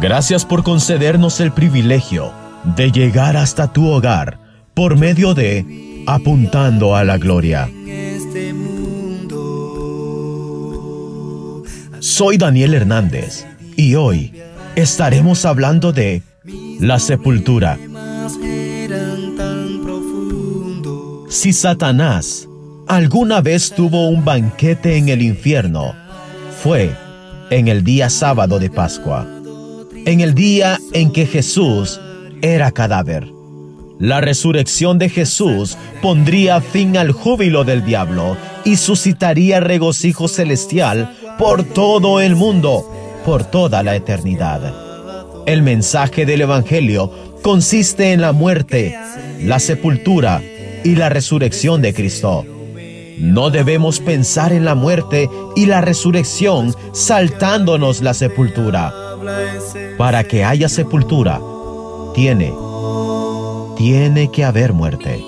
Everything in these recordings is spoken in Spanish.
Gracias por concedernos el privilegio de llegar hasta tu hogar por medio de Apuntando a la Gloria. Soy Daniel Hernández y hoy estaremos hablando de la sepultura. Si Satanás alguna vez tuvo un banquete en el infierno, fue en el día sábado de Pascua, en el día en que Jesús era cadáver. La resurrección de Jesús pondría fin al júbilo del diablo y suscitaría regocijo celestial por todo el mundo, por toda la eternidad. El mensaje del Evangelio consiste en la muerte, la sepultura y la resurrección de Cristo. No debemos pensar en la muerte y la resurrección saltándonos la sepultura. Para que haya sepultura, tiene, tiene que haber muerte.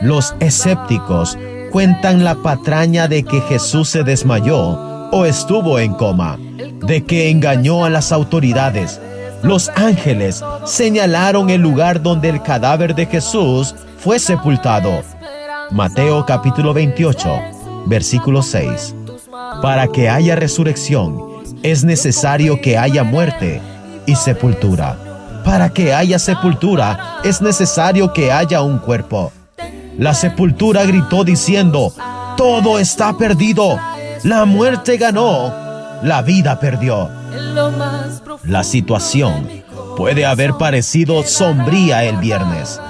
Los escépticos cuentan la patraña de que Jesús se desmayó o estuvo en coma, de que engañó a las autoridades. Los ángeles señalaron el lugar donde el cadáver de Jesús fue sepultado. Mateo capítulo 28, versículo 6. Para que haya resurrección, es necesario que haya muerte y sepultura. Para que haya sepultura, es necesario que haya un cuerpo. La sepultura gritó diciendo, todo está perdido. La muerte ganó, la vida perdió. La situación puede haber parecido sombría el viernes,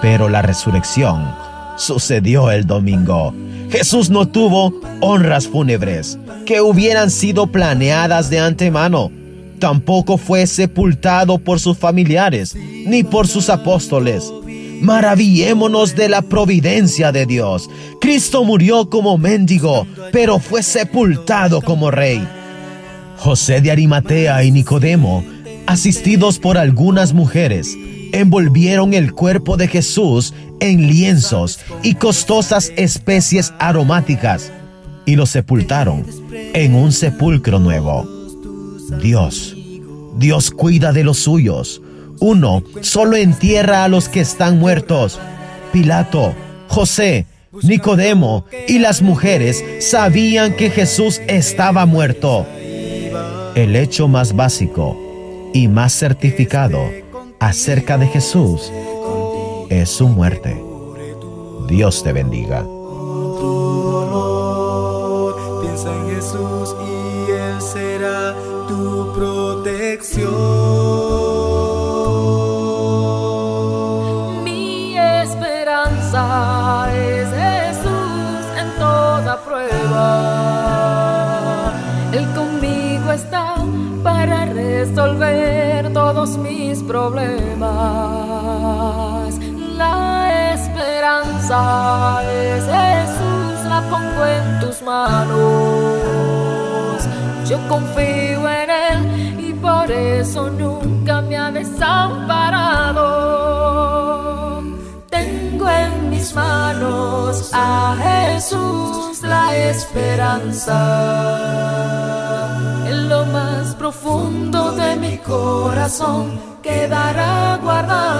pero la resurrección sucedió el domingo. Jesús no tuvo honras fúnebres que hubieran sido planeadas de antemano. Tampoco fue sepultado por sus familiares ni por sus apóstoles. Maravillémonos de la providencia de Dios. Cristo murió como mendigo, pero fue sepultado como rey. José de Arimatea y Nicodemo, asistidos por algunas mujeres, envolvieron el cuerpo de Jesús en lienzos y costosas especies aromáticas y lo sepultaron en un sepulcro nuevo. Dios, Dios cuida de los suyos. Uno solo entierra a los que están muertos. Pilato, José, Nicodemo y las mujeres sabían que Jesús estaba muerto. El hecho más básico y más certificado acerca de Jesús es su muerte. Dios te bendiga. Piensa en Jesús y Él será tu protección. Mi esperanza es Jesús en toda prueba. Él conmigo está para resolver mis problemas. La esperanza es Jesús, la pongo en tus manos. Yo confío en Él y por eso nunca me ha desamparado. Tengo en mis manos a Jesús la esperanza. Lo más profundo de mi corazón quedará guardado